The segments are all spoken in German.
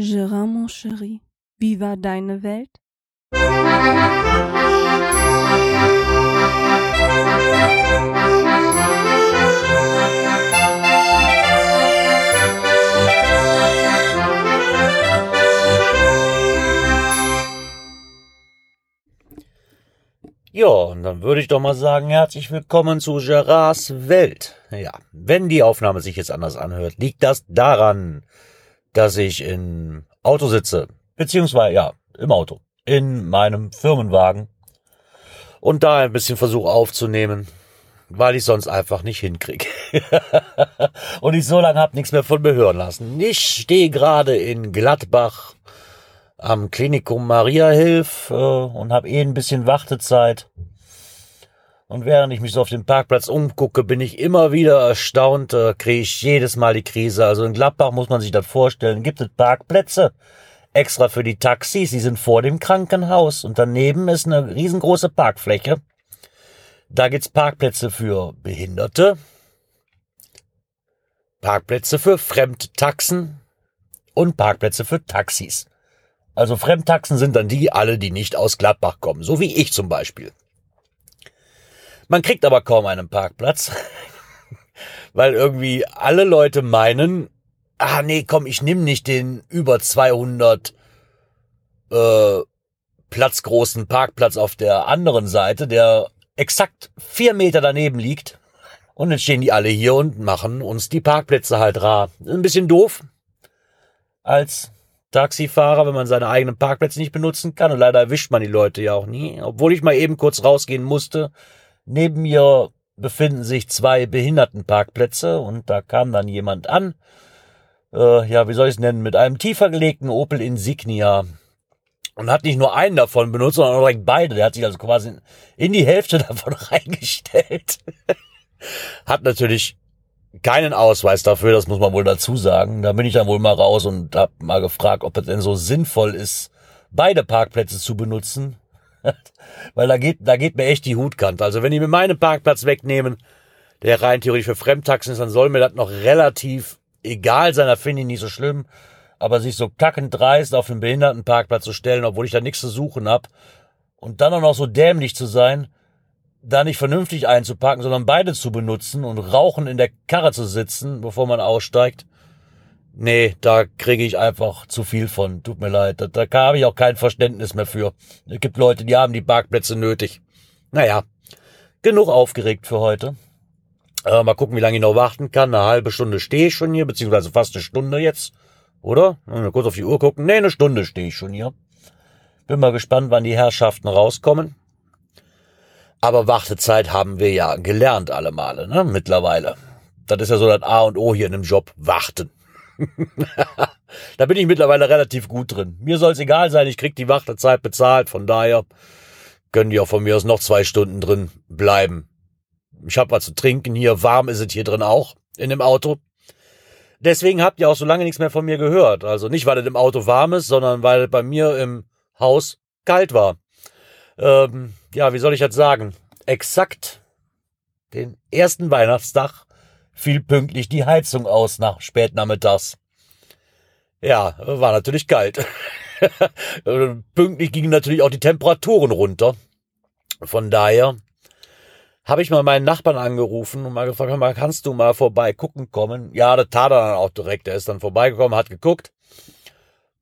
Gérard, mon chéri, wie war deine Welt? Ja, und dann würde ich doch mal sagen, herzlich willkommen zu Gerards Welt. Ja, wenn die Aufnahme sich jetzt anders anhört, liegt das daran, dass ich im Auto sitze. Beziehungsweise, ja, im Auto. In meinem Firmenwagen. Und da ein bisschen versuche aufzunehmen, weil ich sonst einfach nicht hinkriege. und ich so lange hab nichts mehr von mir hören lassen. Ich stehe gerade in Gladbach am Klinikum Maria Hilf äh, und habe eh ein bisschen Wartezeit. Und während ich mich so auf dem Parkplatz umgucke, bin ich immer wieder erstaunt, äh, kriege ich jedes Mal die Krise. Also in Gladbach muss man sich das vorstellen, gibt es Parkplätze extra für die Taxis, die sind vor dem Krankenhaus und daneben ist eine riesengroße Parkfläche. Da gibt's Parkplätze für Behinderte, Parkplätze für Fremdtaxen und Parkplätze für Taxis. Also Fremdtaxen sind dann die alle, die nicht aus Gladbach kommen, so wie ich zum Beispiel. Man kriegt aber kaum einen Parkplatz, weil irgendwie alle Leute meinen, ah nee, komm, ich nimm nicht den über 200 äh, platzgroßen Parkplatz auf der anderen Seite, der exakt vier Meter daneben liegt. Und jetzt stehen die alle hier und machen uns die Parkplätze halt rar. Ein bisschen doof. Als Taxifahrer, wenn man seine eigenen Parkplätze nicht benutzen kann. Und leider erwischt man die Leute ja auch nie. Obwohl ich mal eben kurz rausgehen musste. Neben mir befinden sich zwei Behindertenparkplätze und da kam dann jemand an. Äh, ja, wie soll ich es nennen? Mit einem tiefer gelegten Opel Insignia. Und hat nicht nur einen davon benutzt, sondern direkt beide. Der hat sich also quasi in die Hälfte davon reingestellt. hat natürlich keinen Ausweis dafür, das muss man wohl dazu sagen. Da bin ich dann wohl mal raus und hab mal gefragt, ob es denn so sinnvoll ist, beide Parkplätze zu benutzen. Weil da geht, da geht mir echt die Hutkante. Also wenn die mir meinen Parkplatz wegnehmen, der rein theoretisch für Fremdtaxen ist, dann soll mir das noch relativ egal sein, da finde ich nicht so schlimm. Aber sich so kackend dreist auf den Behindertenparkplatz zu stellen, obwohl ich da nichts zu suchen hab, und dann auch noch so dämlich zu sein, da nicht vernünftig einzupacken, sondern beide zu benutzen und rauchen in der Karre zu sitzen, bevor man aussteigt. Nee, da kriege ich einfach zu viel von. Tut mir leid. Da, da habe ich auch kein Verständnis mehr für. Es gibt Leute, die haben die Parkplätze nötig. Naja, genug aufgeregt für heute. Äh, mal gucken, wie lange ich noch warten kann. Eine halbe Stunde stehe ich schon hier, beziehungsweise fast eine Stunde jetzt. Oder? Mal kurz auf die Uhr gucken. Nee, eine Stunde stehe ich schon hier. Bin mal gespannt, wann die Herrschaften rauskommen. Aber Wartezeit haben wir ja gelernt alle Male, ne? Mittlerweile. Das ist ja so das A und O hier in dem Job. Warten. da bin ich mittlerweile relativ gut drin. Mir soll es egal sein, ich krieg die Wartezeit bezahlt, von daher können die auch von mir aus noch zwei Stunden drin bleiben. Ich habe was zu trinken hier, warm ist es hier drin auch, in dem Auto. Deswegen habt ihr auch so lange nichts mehr von mir gehört. Also nicht, weil es im Auto warm ist, sondern weil es bei mir im Haus kalt war. Ähm, ja, wie soll ich das sagen? Exakt den ersten Weihnachtstag fiel pünktlich die Heizung aus nach spätnachmittags. Ja, war natürlich kalt. pünktlich gingen natürlich auch die Temperaturen runter. Von daher habe ich mal meinen Nachbarn angerufen und mal gefragt, mal, kannst du mal vorbei gucken kommen? Ja, das tat er dann auch direkt. Er ist dann vorbeigekommen, hat geguckt.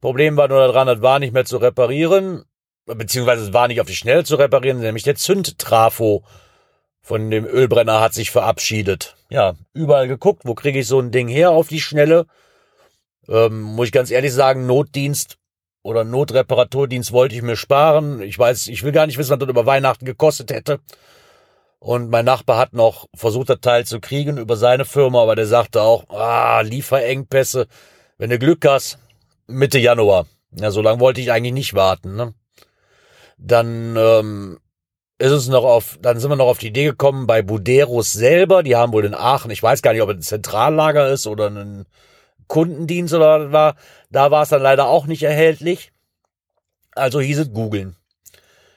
Problem war nur daran, das war nicht mehr zu reparieren beziehungsweise es war nicht auf die Schnelle zu reparieren, nämlich der Zündtrafo von dem Ölbrenner hat sich verabschiedet. Ja, überall geguckt, wo kriege ich so ein Ding her auf die Schnelle. Ähm, muss ich ganz ehrlich sagen, Notdienst oder Notreparaturdienst wollte ich mir sparen. Ich weiß, ich will gar nicht wissen, was das über Weihnachten gekostet hätte. Und mein Nachbar hat noch versucht, das Teil zu kriegen über seine Firma, aber der sagte auch, ah, Lieferengpässe, wenn du Glück hast, Mitte Januar. Ja, so lange wollte ich eigentlich nicht warten, ne? Dann ähm, ist es noch auf, dann sind wir noch auf die Idee gekommen bei Buderus selber. Die haben wohl in Aachen, ich weiß gar nicht, ob es ein Zentrallager ist oder ein Kundendienst oder was war. Da war es dann leider auch nicht erhältlich. Also hieß es googeln.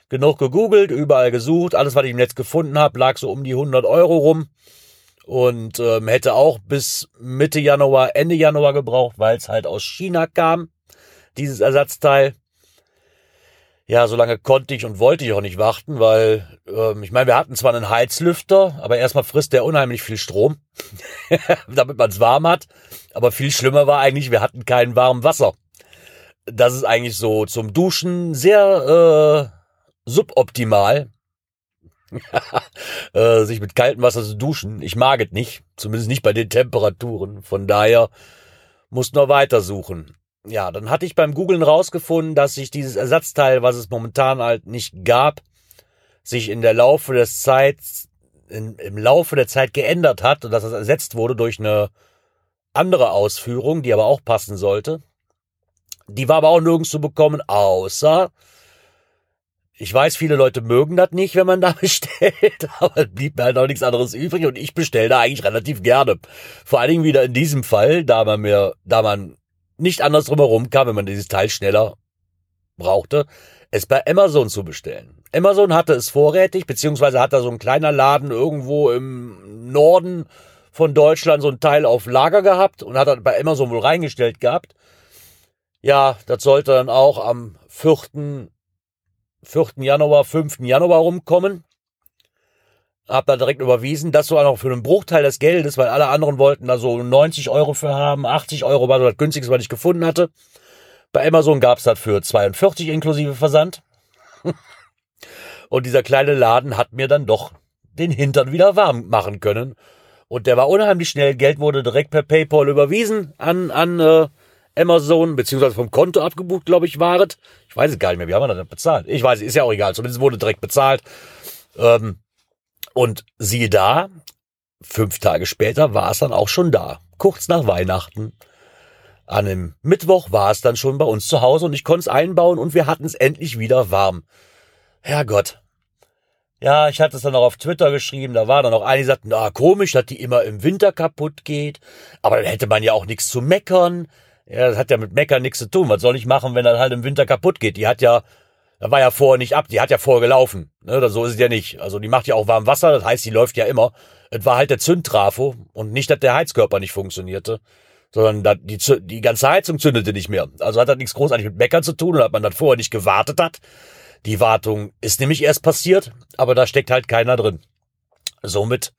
Genug gegoogelt, überall gesucht, alles, was ich im Netz gefunden habe, lag so um die 100 Euro rum und ähm, hätte auch bis Mitte Januar, Ende Januar gebraucht, weil es halt aus China kam. dieses Ersatzteil. Ja, so lange konnte ich und wollte ich auch nicht warten, weil ähm, ich meine, wir hatten zwar einen Heizlüfter, aber erstmal frisst der unheimlich viel Strom, damit man es warm hat. Aber viel schlimmer war eigentlich, wir hatten kein warmes Wasser. Das ist eigentlich so zum Duschen sehr äh, suboptimal, äh, sich mit kaltem Wasser zu duschen. Ich mag es nicht, zumindest nicht bei den Temperaturen. Von daher muss nur weitersuchen. Ja, dann hatte ich beim Googlen rausgefunden, dass sich dieses Ersatzteil, was es momentan halt nicht gab, sich in der Laufe des Zeit, in, im Laufe der Zeit geändert hat und dass es ersetzt wurde durch eine andere Ausführung, die aber auch passen sollte. Die war aber auch nirgends zu bekommen, außer ich weiß, viele Leute mögen das nicht, wenn man da bestellt, aber es blieb mir halt auch nichts anderes übrig und ich bestelle da eigentlich relativ gerne. Vor allen Dingen wieder in diesem Fall, da man mir, da man nicht anders drumherum kam, wenn man dieses Teil schneller brauchte, es bei Amazon zu bestellen. Amazon hatte es vorrätig, beziehungsweise hat da so ein kleiner Laden irgendwo im Norden von Deutschland so ein Teil auf Lager gehabt und hat das bei Amazon wohl reingestellt gehabt. Ja, das sollte dann auch am 4. 4. Januar, 5. Januar rumkommen. Hab da direkt überwiesen, das sogar noch für einen Bruchteil des Geldes, weil alle anderen wollten da so 90 Euro für haben, 80 Euro war so das günstigste, was ich gefunden hatte. Bei Amazon gab's das für 42 inklusive Versand. Und dieser kleine Laden hat mir dann doch den Hintern wieder warm machen können. Und der war unheimlich schnell. Geld wurde direkt per PayPal überwiesen an, an äh, Amazon, beziehungsweise vom Konto abgebucht, glaube ich, war es. Ich weiß es gar nicht mehr, wie haben wir das bezahlt? Ich weiß, ist ja auch egal, zumindest wurde direkt bezahlt. Ähm, und siehe da, fünf Tage später war es dann auch schon da, kurz nach Weihnachten. An einem Mittwoch war es dann schon bei uns zu Hause und ich konnte es einbauen und wir hatten es endlich wieder warm. Herrgott. Ja, ich hatte es dann auch auf Twitter geschrieben, da war dann auch einige, die sagten, na komisch, dass die immer im Winter kaputt geht, aber dann hätte man ja auch nichts zu meckern. Ja, das hat ja mit Meckern nichts zu tun. Was soll ich machen, wenn das halt im Winter kaputt geht? Die hat ja, da war ja vorher nicht ab, die hat ja vorher gelaufen. Ne, so ist es ja nicht. Also die macht ja auch warm Wasser, das heißt, die läuft ja immer. Es war halt der Zündtrafo und nicht, dass der Heizkörper nicht funktionierte, sondern die, die ganze Heizung zündete nicht mehr. Also hat das nichts großartig mit Meckern zu tun und hat man dann vorher nicht gewartet hat. Die Wartung ist nämlich erst passiert, aber da steckt halt keiner drin. Somit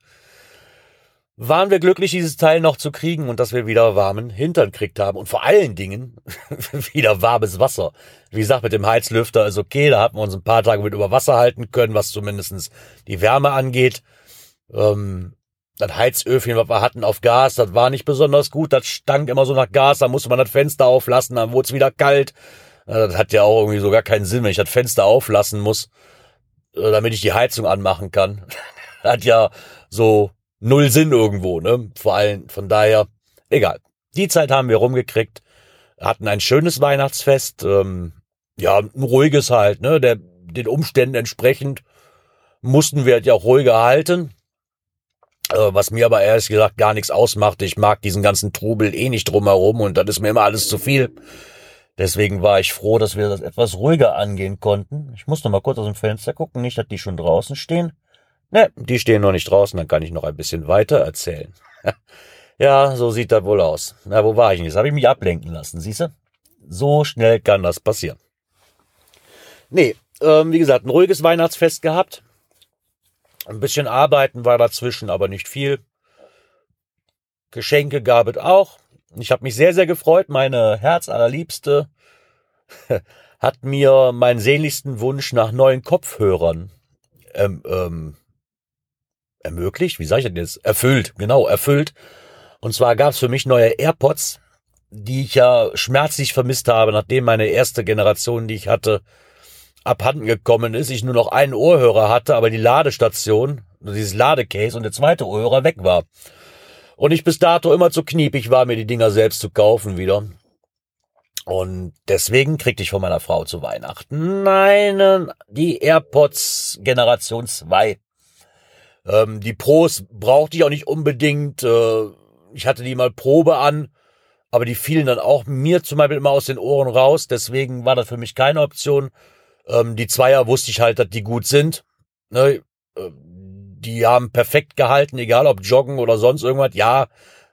waren wir glücklich, dieses Teil noch zu kriegen und dass wir wieder warmen Hintern kriegt haben. Und vor allen Dingen wieder warmes Wasser. Wie gesagt, mit dem Heizlüfter ist okay, da hatten wir uns ein paar Tage mit über Wasser halten können, was zumindestens die Wärme angeht. Ähm, das Heizöfchen, was wir hatten auf Gas, das war nicht besonders gut. Das stank immer so nach Gas, da musste man das Fenster auflassen, dann wurde es wieder kalt. Das hat ja auch irgendwie so gar keinen Sinn, wenn ich das Fenster auflassen muss, äh, damit ich die Heizung anmachen kann. hat ja so null Sinn irgendwo, ne? Vor allem, von daher, egal. Die Zeit haben wir rumgekriegt, hatten ein schönes Weihnachtsfest, ähm, ja, ein ruhiges halt, ne? Der, den Umständen entsprechend mussten wir halt ja auch ruhiger halten. Äh, was mir aber ehrlich gesagt gar nichts ausmacht. Ich mag diesen ganzen Trubel eh nicht drumherum und das ist mir immer alles zu viel. Deswegen war ich froh, dass wir das etwas ruhiger angehen konnten. Ich muss noch mal kurz aus dem Fenster gucken, nicht, dass die schon draußen stehen. Ne, die stehen noch nicht draußen, dann kann ich noch ein bisschen weiter erzählen. ja, so sieht das wohl aus. Na, wo war ich denn? Jetzt habe ich mich ablenken lassen, siehst du? So schnell kann das passieren. Nee, ähm, wie gesagt, ein ruhiges Weihnachtsfest gehabt. Ein bisschen arbeiten war dazwischen, aber nicht viel. Geschenke gab es auch. Ich habe mich sehr, sehr gefreut. Meine Herzallerliebste hat mir meinen sehnlichsten Wunsch nach neuen Kopfhörern ähm, ähm, ermöglicht, wie sage ich denn jetzt? Erfüllt, genau, erfüllt. Und zwar gab es für mich neue AirPods, die ich ja schmerzlich vermisst habe, nachdem meine erste Generation, die ich hatte, abhanden gekommen ist. Ich nur noch einen Ohrhörer hatte, aber die Ladestation, dieses Ladecase und der zweite Ohrhörer weg war. Und ich bis dato immer zu kniepig war, mir die Dinger selbst zu kaufen wieder. Und deswegen kriegte ich von meiner Frau zu Weihnachten meine, die AirPods Generation 2. Ähm, die Pros brauchte ich auch nicht unbedingt. Äh, ich hatte die mal Probe an, aber die fielen dann auch mir zum Beispiel immer aus den Ohren raus. Deswegen war das für mich keine Option. Ähm, die Zweier wusste ich halt, dass die gut sind. Ne? Äh, die haben perfekt gehalten, egal ob joggen oder sonst irgendwas. Ja,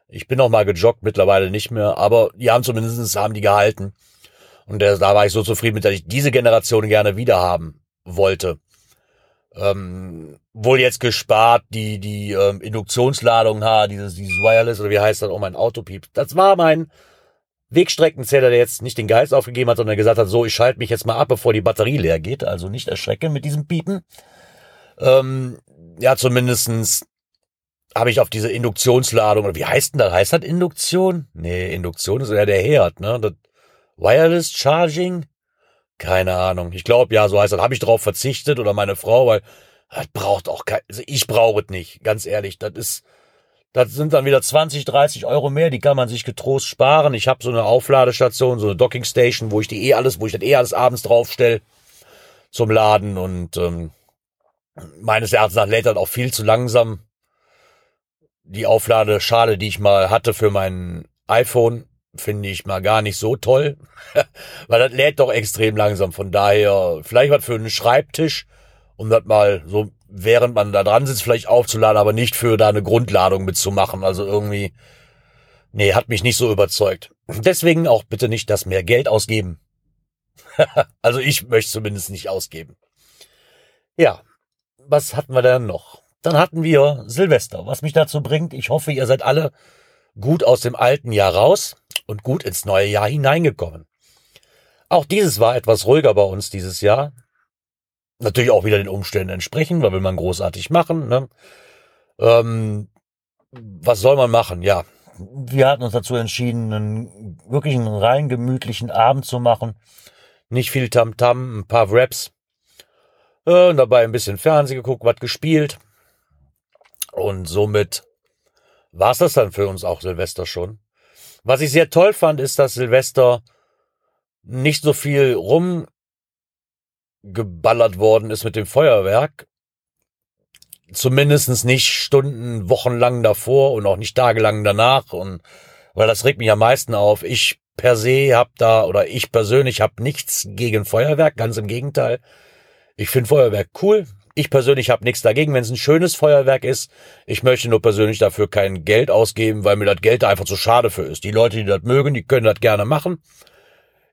ich bin auch mal gejoggt, mittlerweile nicht mehr, aber die haben zumindest haben die gehalten. Und da war ich so zufrieden mit, dass ich diese Generation gerne wieder haben wollte. Ähm, wohl jetzt gespart, die, die ähm, Induktionsladung ha, dieses, dieses Wireless oder wie heißt das, oh mein Autopiep. Das war mein Wegstreckenzähler, der jetzt nicht den Geist aufgegeben hat, sondern gesagt hat, so, ich schalte mich jetzt mal ab, bevor die Batterie leer geht. Also nicht erschrecken mit diesem Piepen. Ähm, ja, zumindestens habe ich auf diese Induktionsladung, oder wie heißt denn das? Heißt das Induktion? Nee, Induktion ist ja der Herd, ne? Das Wireless Charging? Keine Ahnung. Ich glaube, ja, so heißt das. Habe ich drauf verzichtet oder meine Frau, weil das braucht auch kein, also ich brauche es nicht, ganz ehrlich. Das ist, das sind dann wieder 20, 30 Euro mehr, die kann man sich getrost sparen. Ich habe so eine Aufladestation, so eine Dockingstation, wo ich die eh alles, wo ich das eh alles abends draufstelle zum Laden und ähm, meines Erachtens nach lädt das auch viel zu langsam die Aufladeschale, die ich mal hatte für mein iPhone, finde ich mal gar nicht so toll, weil das lädt doch extrem langsam. Von daher vielleicht was für einen Schreibtisch, um das mal so, während man da dran sitzt, vielleicht aufzuladen, aber nicht für da eine Grundladung mitzumachen. Also irgendwie, nee, hat mich nicht so überzeugt. Deswegen auch bitte nicht das mehr Geld ausgeben. also ich möchte zumindest nicht ausgeben. Ja, was hatten wir denn noch? Dann hatten wir Silvester, was mich dazu bringt, ich hoffe, ihr seid alle gut aus dem alten Jahr raus und gut ins neue Jahr hineingekommen. Auch dieses war etwas ruhiger bei uns dieses Jahr. Natürlich auch wieder den Umständen entsprechend, weil will man großartig machen. Ne? Ähm, was soll man machen? Ja, wir hatten uns dazu entschieden, einen wirklich einen rein gemütlichen Abend zu machen. Nicht viel Tamtam, -Tam, ein paar Raps. Äh, dabei ein bisschen Fernsehen geguckt, was gespielt. Und somit war es das dann für uns auch Silvester schon. Was ich sehr toll fand, ist, dass Silvester nicht so viel rumgeballert worden ist mit dem Feuerwerk. Zumindestens nicht Stunden, Wochenlang davor und auch nicht tagelang danach. Und weil das regt mich am meisten auf. Ich per se hab da, oder ich persönlich habe nichts gegen Feuerwerk, ganz im Gegenteil. Ich finde Feuerwerk cool. Ich persönlich habe nichts dagegen, wenn es ein schönes Feuerwerk ist. Ich möchte nur persönlich dafür kein Geld ausgeben, weil mir das Geld da einfach zu schade für ist. Die Leute, die das mögen, die können das gerne machen.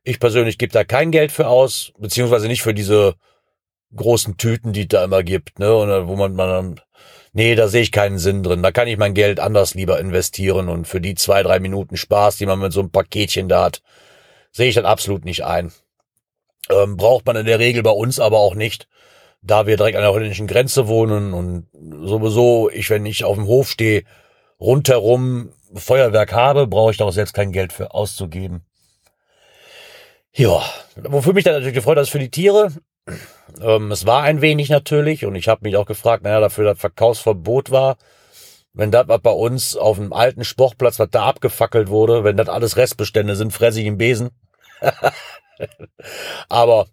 Ich persönlich gebe da kein Geld für aus, beziehungsweise nicht für diese großen Tüten, die es da immer gibt, ne? Und wo man, man nee, da sehe ich keinen Sinn drin. Da kann ich mein Geld anders lieber investieren und für die zwei, drei Minuten Spaß, die man mit so einem Paketchen da hat, sehe ich das absolut nicht ein. Ähm, braucht man in der Regel bei uns aber auch nicht da wir direkt an der holländischen Grenze wohnen und sowieso ich, wenn ich auf dem Hof stehe, rundherum Feuerwerk habe, brauche ich daraus selbst kein Geld für auszugeben. Ja, wofür mich dann natürlich gefreut hat, ist für die Tiere. Ähm, es war ein wenig natürlich und ich habe mich auch gefragt, naja, dafür das Verkaufsverbot war, wenn das, was bei uns auf dem alten Sportplatz, was da abgefackelt wurde, wenn das alles Restbestände sind, fresse ich im Besen. Aber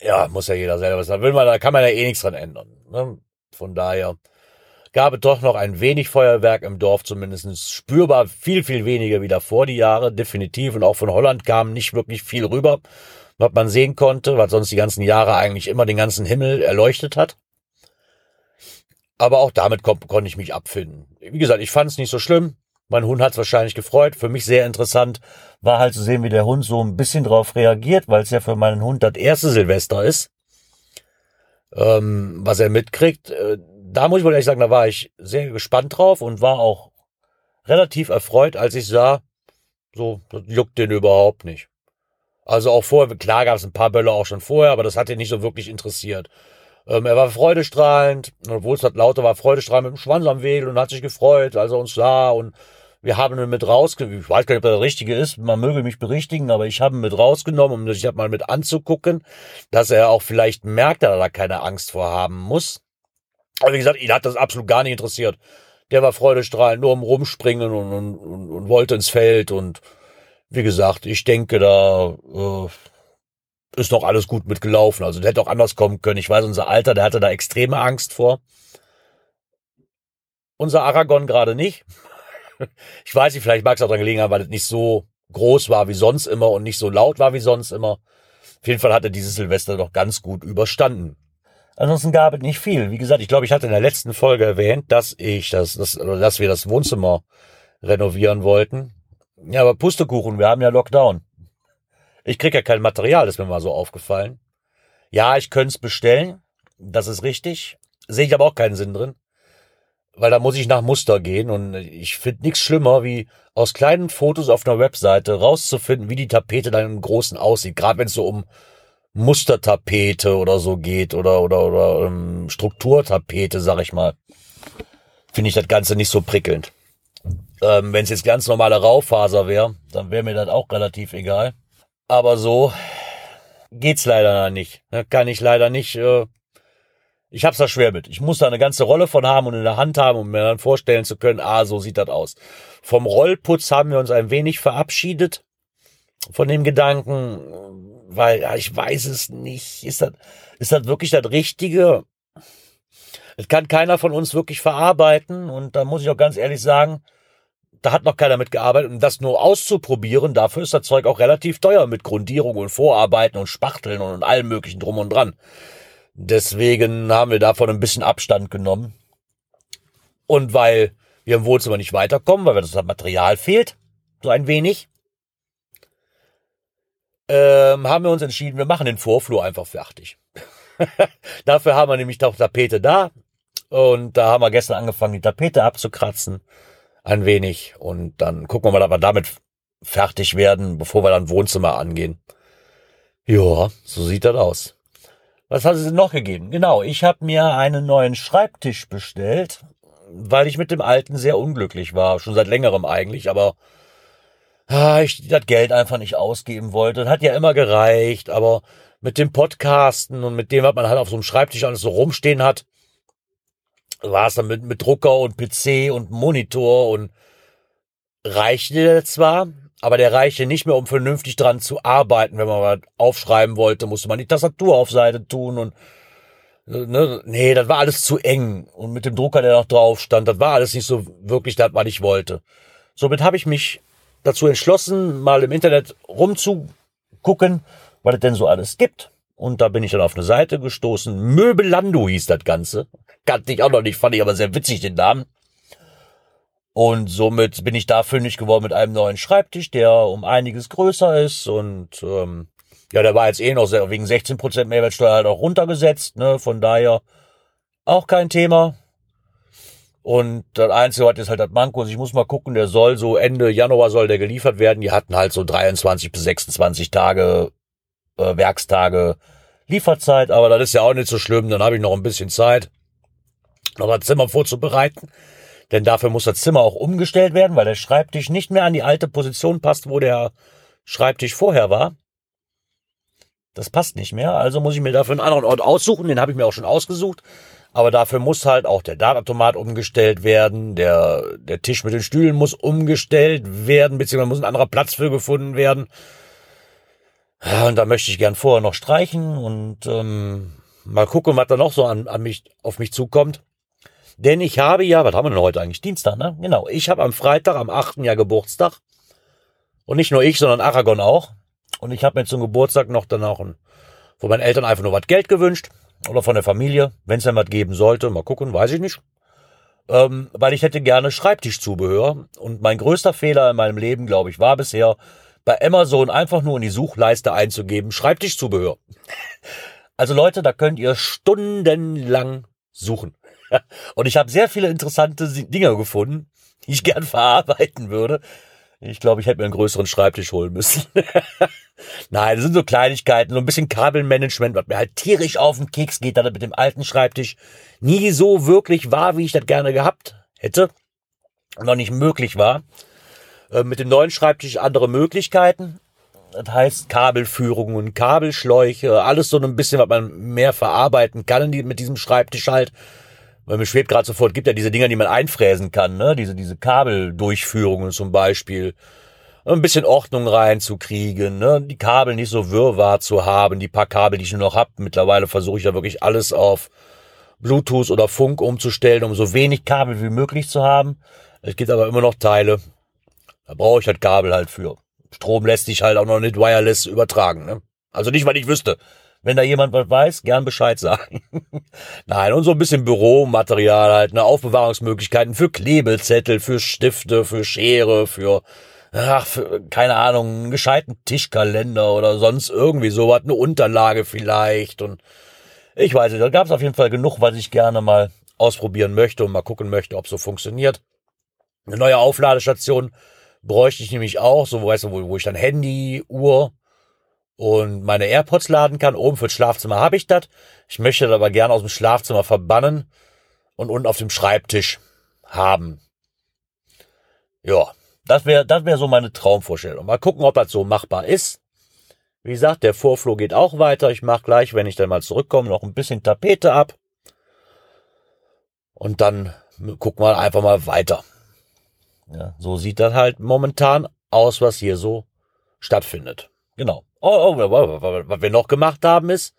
ja, muss ja jeder selber sagen. Will man, da kann man ja eh nichts dran ändern. Ne? Von daher gab es doch noch ein wenig Feuerwerk im Dorf, zumindest spürbar viel, viel weniger wie davor die Jahre, definitiv. Und auch von Holland kam nicht wirklich viel rüber, was man sehen konnte, was sonst die ganzen Jahre eigentlich immer den ganzen Himmel erleuchtet hat. Aber auch damit kon konnte ich mich abfinden. Wie gesagt, ich fand es nicht so schlimm. Mein Hund hat es wahrscheinlich gefreut. Für mich sehr interessant war halt zu sehen, wie der Hund so ein bisschen drauf reagiert, weil es ja für meinen Hund das erste Silvester ist, ähm, was er mitkriegt. Äh, da muss ich wohl ehrlich sagen, da war ich sehr gespannt drauf und war auch relativ erfreut, als ich sah, so, das juckt den überhaupt nicht. Also auch vorher, klar gab es ein paar Bölle auch schon vorher, aber das hat ihn nicht so wirklich interessiert. Ähm, er war freudestrahlend, obwohl es halt lauter war, freudestrahlend mit dem Schwanz am Wedel und hat sich gefreut, als er uns sah und wir haben ihn mit rausgenommen. Ich weiß gar nicht, ob er der Richtige ist. Man möge mich berichtigen, aber ich habe ihn mit rausgenommen, um sich mal mit anzugucken, dass er auch vielleicht merkt, dass er da keine Angst vor haben muss. Aber wie gesagt, ihn hat das absolut gar nicht interessiert. Der war freudestrahlend, nur um rumspringen und, und, und, und wollte ins Feld. Und wie gesagt, ich denke, da äh, ist noch alles gut mitgelaufen. Also der hätte auch anders kommen können. Ich weiß, unser Alter, der hatte da extreme Angst vor. Unser Aragon gerade nicht. Ich weiß nicht, vielleicht mag es auch daran gelegen haben, weil es nicht so groß war wie sonst immer und nicht so laut war wie sonst immer. Auf jeden Fall hat er dieses Silvester doch ganz gut überstanden. Ansonsten gab es nicht viel. Wie gesagt, ich glaube, ich hatte in der letzten Folge erwähnt, dass ich das, das dass wir das Wohnzimmer renovieren wollten. Ja, aber Pustekuchen, wir haben ja Lockdown. Ich krieg ja kein Material, ist mir mal so aufgefallen. Ja, ich könnte es bestellen, das ist richtig. Sehe ich aber auch keinen Sinn drin. Weil da muss ich nach Muster gehen und ich finde nichts schlimmer, wie aus kleinen Fotos auf einer Webseite rauszufinden, wie die Tapete dann im Großen aussieht. Gerade wenn es so um Mustertapete oder so geht oder oder oder ähm, Strukturtapete, sag ich mal, finde ich das Ganze nicht so prickelnd. Ähm, wenn es jetzt ganz normale Raufaser wäre, dann wäre mir das auch relativ egal. Aber so geht's leider nicht. Kann ich leider nicht. Äh, ich hab's da schwer mit. Ich muss da eine ganze Rolle von haben und in der Hand haben, um mir dann vorstellen zu können, ah, so sieht das aus. Vom Rollputz haben wir uns ein wenig verabschiedet von dem Gedanken, weil ja, ich weiß es nicht. Ist das, ist das wirklich das Richtige? Das kann keiner von uns wirklich verarbeiten und da muss ich auch ganz ehrlich sagen, da hat noch keiner mitgearbeitet. Und das nur auszuprobieren, dafür ist das Zeug auch relativ teuer mit Grundierung und Vorarbeiten und Spachteln und allem möglichen drum und dran. Deswegen haben wir davon ein bisschen Abstand genommen. Und weil wir im Wohnzimmer nicht weiterkommen, weil das Material fehlt, so ein wenig, ähm, haben wir uns entschieden, wir machen den Vorflur einfach fertig. Dafür haben wir nämlich auch Tapete da. Und da haben wir gestern angefangen, die Tapete abzukratzen. Ein wenig. Und dann gucken wir mal, ob wir damit fertig werden, bevor wir dann Wohnzimmer angehen. Ja, so sieht das aus. Was hat es denn noch gegeben? Genau, ich habe mir einen neuen Schreibtisch bestellt, weil ich mit dem alten sehr unglücklich war. Schon seit längerem eigentlich, aber ah, ich das Geld einfach nicht ausgeben wollte. Das hat ja immer gereicht, aber mit dem Podcasten und mit dem, was man halt auf so einem Schreibtisch alles so rumstehen hat, war es dann mit, mit Drucker und PC und Monitor und reichte zwar, aber der reichte nicht mehr, um vernünftig dran zu arbeiten. Wenn man was aufschreiben wollte, musste man die Tastatur auf Seite tun und ne, nee, das war alles zu eng. Und mit dem Drucker, der noch drauf stand, das war alles nicht so wirklich das, was ich wollte. Somit habe ich mich dazu entschlossen, mal im Internet rumzugucken, was es denn so alles gibt. Und da bin ich dann auf eine Seite gestoßen. Möbelando hieß das Ganze. Kannte ich auch noch nicht, fand ich aber sehr witzig den Namen. Und somit bin ich da fündig geworden mit einem neuen Schreibtisch, der um einiges größer ist. Und ähm, ja, der war jetzt eh noch sehr, wegen 16% Mehrwertsteuer halt auch runtergesetzt. Ne? Von daher auch kein Thema. Und das Einzige, was ist halt das Manko ist, ich muss mal gucken, der soll so Ende Januar soll der geliefert werden. Die hatten halt so 23 bis 26 Tage, äh, Werkstage Lieferzeit, aber das ist ja auch nicht so schlimm, dann habe ich noch ein bisschen Zeit, noch das Zimmer vorzubereiten. Denn dafür muss das Zimmer auch umgestellt werden, weil der Schreibtisch nicht mehr an die alte Position passt, wo der Schreibtisch vorher war. Das passt nicht mehr, also muss ich mir dafür einen anderen Ort aussuchen, den habe ich mir auch schon ausgesucht. Aber dafür muss halt auch der Dartautomat umgestellt werden, der, der Tisch mit den Stühlen muss umgestellt werden, beziehungsweise muss ein anderer Platz für gefunden werden. Und da möchte ich gern vorher noch streichen und ähm, mal gucken, was da noch so an, an mich, auf mich zukommt. Denn ich habe ja, was haben wir denn heute eigentlich? Dienstag, ne? Genau. Ich habe am Freitag, am 8. Jahr Geburtstag. Und nicht nur ich, sondern Aragon auch. Und ich habe mir zum Geburtstag noch dann auch ein, von meinen Eltern einfach nur was Geld gewünscht. Oder von der Familie, wenn es dann was geben sollte. Mal gucken, weiß ich nicht. Ähm, weil ich hätte gerne Schreibtischzubehör. Und mein größter Fehler in meinem Leben, glaube ich, war bisher, bei Amazon einfach nur in die Suchleiste einzugeben, Schreibtischzubehör. Also Leute, da könnt ihr stundenlang suchen. Und ich habe sehr viele interessante Dinge gefunden, die ich gern verarbeiten würde. Ich glaube, ich hätte mir einen größeren Schreibtisch holen müssen. Nein, das sind so Kleinigkeiten, so ein bisschen Kabelmanagement, was mir halt tierisch auf den Keks geht, da mit dem alten Schreibtisch nie so wirklich war, wie ich das gerne gehabt hätte. Und noch nicht möglich war. Äh, mit dem neuen Schreibtisch andere Möglichkeiten. Das heißt Kabelführungen, Kabelschläuche, alles so ein bisschen, was man mehr verarbeiten kann mit diesem Schreibtisch halt. Weil mir schwebt gerade sofort, gibt ja diese Dinger, die man einfräsen kann, ne? Diese, diese Kabeldurchführungen zum Beispiel. Ein bisschen Ordnung reinzukriegen, ne? Die Kabel nicht so wirrwarr zu haben, die paar Kabel, die ich nur noch hab. Mittlerweile versuche ich ja wirklich alles auf Bluetooth oder Funk umzustellen, um so wenig Kabel wie möglich zu haben. Es gibt aber immer noch Teile. Da brauche ich halt Kabel halt für. Strom lässt sich halt auch noch nicht wireless übertragen, ne? Also nicht, weil ich wüsste. Wenn da jemand was weiß, gern Bescheid sagen. Nein, und so ein bisschen Büromaterial halt, ne, Aufbewahrungsmöglichkeiten für Klebezettel, für Stifte, für Schere, für ach, für, keine Ahnung, einen gescheiten Tischkalender oder sonst irgendwie sowas, eine Unterlage vielleicht und ich weiß nicht, da gab es auf jeden Fall genug, was ich gerne mal ausprobieren möchte und mal gucken möchte, ob so funktioniert. Eine neue Aufladestation bräuchte ich nämlich auch, so weißt du, wo, wo ich dann Handy, Uhr und meine AirPods laden kann. Oben fürs Schlafzimmer habe ich das. Ich möchte das aber gerne aus dem Schlafzimmer verbannen und unten auf dem Schreibtisch haben. Ja, das wäre das wäre so meine Traumvorstellung. Mal gucken, ob das so machbar ist. Wie gesagt, der Vorflow geht auch weiter. Ich mache gleich, wenn ich dann mal zurückkomme, noch ein bisschen Tapete ab. Und dann gucken wir einfach mal weiter. Ja, so sieht das halt momentan aus, was hier so stattfindet. Genau. Oh, oh, was wir noch gemacht haben ist,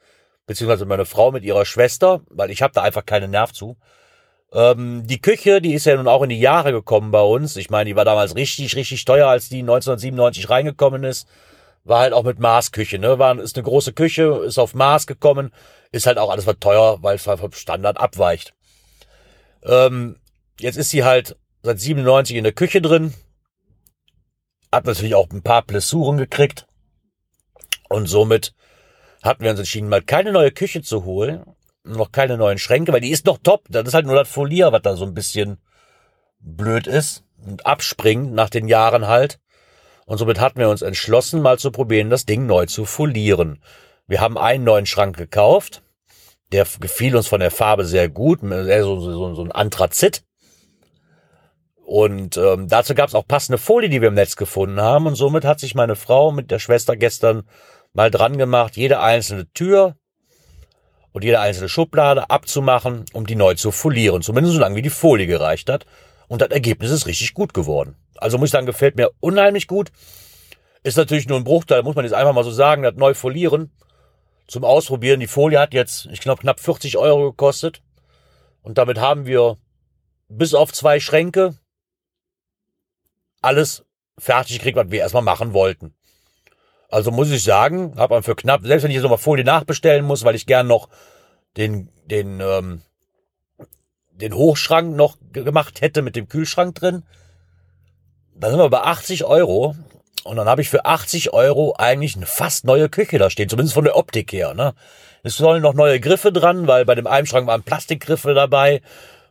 beziehungsweise meine Frau mit ihrer Schwester, weil ich habe da einfach keinen Nerv zu. Ähm, die Küche, die ist ja nun auch in die Jahre gekommen bei uns. Ich meine, die war damals richtig, richtig teuer, als die 1997 reingekommen ist. War halt auch mit Maßküche, ne? War, ist eine große Küche, ist auf Maß gekommen, ist halt auch alles was teuer, weil es halt vom Standard abweicht. Ähm, jetzt ist sie halt seit 97 in der Küche drin. Hat natürlich auch ein paar Blessuren gekriegt. Und somit hatten wir uns entschieden, mal keine neue Küche zu holen. Noch keine neuen Schränke, weil die ist noch top. Das ist halt nur das Folier, was da so ein bisschen blöd ist und abspringt nach den Jahren halt. Und somit hatten wir uns entschlossen, mal zu probieren, das Ding neu zu folieren. Wir haben einen neuen Schrank gekauft. Der gefiel uns von der Farbe sehr gut. So, so, so ein Anthrazit. Und ähm, dazu gab es auch passende Folie, die wir im Netz gefunden haben. Und somit hat sich meine Frau mit der Schwester gestern mal dran gemacht, jede einzelne Tür und jede einzelne Schublade abzumachen, um die neu zu folieren. Zumindest so lange, wie die Folie gereicht hat. Und das Ergebnis ist richtig gut geworden. Also muss ich sagen, gefällt mir unheimlich gut. Ist natürlich nur ein Bruchteil, muss man jetzt einfach mal so sagen, das neu folieren. Zum Ausprobieren. Die Folie hat jetzt, ich glaube, knapp 40 Euro gekostet. Und damit haben wir bis auf zwei Schränke alles fertig gekriegt, was wir erstmal machen wollten. Also muss ich sagen, habe man für knapp, selbst wenn ich jetzt nochmal Folie nachbestellen muss, weil ich gern noch den, den, ähm, den Hochschrank noch gemacht hätte mit dem Kühlschrank drin, dann sind wir bei 80 Euro. Und dann habe ich für 80 Euro eigentlich eine fast neue Küche da stehen, zumindest von der Optik her. Ne? Es sollen noch neue Griffe dran, weil bei dem einen Schrank waren Plastikgriffe dabei.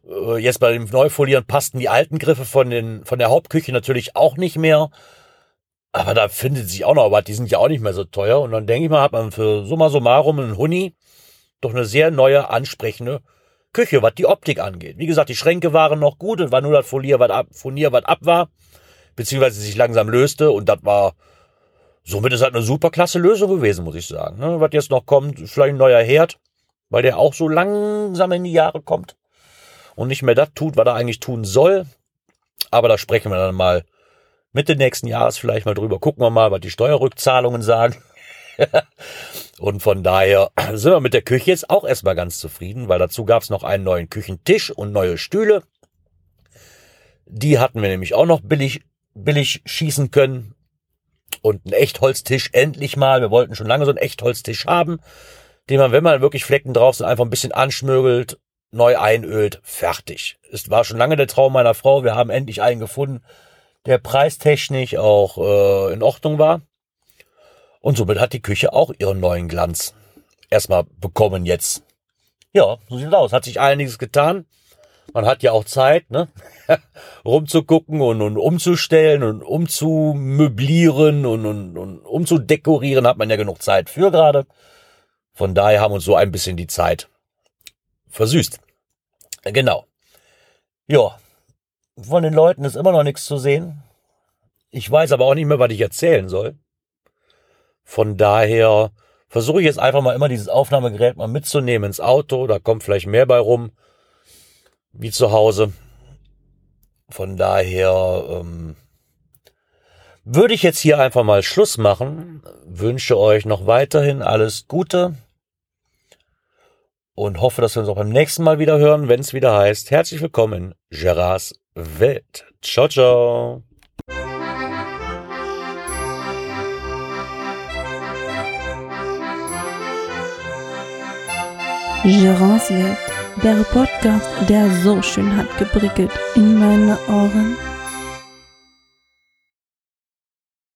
Äh, jetzt bei dem Neufolieren passten die alten Griffe von, den, von der Hauptküche natürlich auch nicht mehr. Aber da findet sich auch noch was, die sind ja auch nicht mehr so teuer. Und dann denke ich mal, hat man für summa summarum einen Huni doch eine sehr neue, ansprechende Küche, was die Optik angeht. Wie gesagt, die Schränke waren noch gut, es war nur das Folier, was ab, Furnier, was ab war, beziehungsweise sich langsam löste und das war, somit ist halt eine super klasse Lösung gewesen, muss ich sagen. Ne? Was jetzt noch kommt, vielleicht ein neuer Herd, weil der auch so langsam in die Jahre kommt und nicht mehr das tut, was er eigentlich tun soll. Aber da sprechen wir dann mal Mitte nächsten Jahres vielleicht mal drüber. Gucken wir mal, was die Steuerrückzahlungen sagen. und von daher sind wir mit der Küche jetzt auch erstmal ganz zufrieden, weil dazu gab es noch einen neuen Küchentisch und neue Stühle. Die hatten wir nämlich auch noch billig, billig schießen können. Und ein Echtholztisch endlich mal. Wir wollten schon lange so einen Echtholztisch haben, den man, wenn man wirklich Flecken drauf sind, einfach ein bisschen anschmögelt neu einölt, fertig. Es war schon lange der Traum meiner Frau. Wir haben endlich einen gefunden, der preistechnisch auch äh, in Ordnung war. Und somit hat die Küche auch ihren neuen Glanz erstmal bekommen jetzt. Ja, so sieht es aus. Hat sich einiges getan. Man hat ja auch Zeit, ne? rumzugucken und, und umzustellen und umzumöblieren und, und, und umzudekorieren hat man ja genug Zeit für gerade. Von daher haben uns so ein bisschen die Zeit versüßt. Genau. Ja, von den Leuten ist immer noch nichts zu sehen. Ich weiß aber auch nicht mehr, was ich erzählen soll. Von daher versuche ich jetzt einfach mal immer dieses Aufnahmegerät mal mitzunehmen ins Auto. Da kommt vielleicht mehr bei rum, wie zu Hause. Von daher ähm, würde ich jetzt hier einfach mal Schluss machen. Wünsche euch noch weiterhin alles Gute und hoffe, dass wir uns auch beim nächsten Mal wieder hören, wenn es wieder heißt, herzlich willkommen Gerards Welt. Ciao, ciao. Gerards Welt, der Podcast, der so schön hat geprickelt in meine Ohren.